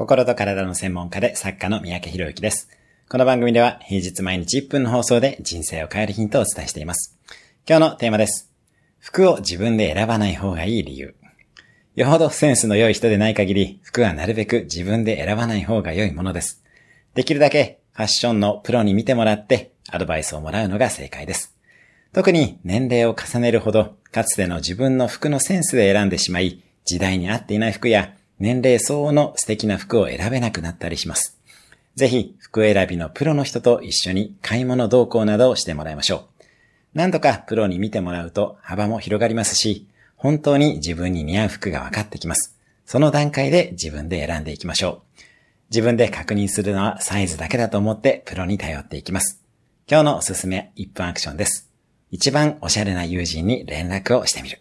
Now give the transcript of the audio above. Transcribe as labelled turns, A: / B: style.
A: 心と体の専門家で作家の三宅博之です。この番組では平日毎日1分の放送で人生を変えるヒントをお伝えしています。今日のテーマです。服を自分で選ばない方がいい理由。よほどセンスの良い人でない限り、服はなるべく自分で選ばない方が良いものです。できるだけファッションのプロに見てもらってアドバイスをもらうのが正解です。特に年齢を重ねるほど、かつての自分の服のセンスで選んでしまい、時代に合っていない服や年齢相応の素敵な服を選べなくなったりします。ぜひ、服選びのプロの人と一緒に買い物動向などをしてもらいましょう。何度かプロに見てもらうと幅も広がりますし、本当に自分に似合う服が分かってきます。その段階で自分で選んでいきましょう。自分で確認するのはサイズだけだと思ってプロに頼っていきます。今日のおすすめ1分アクションです。一番おしゃれな友人に連絡をしてみる。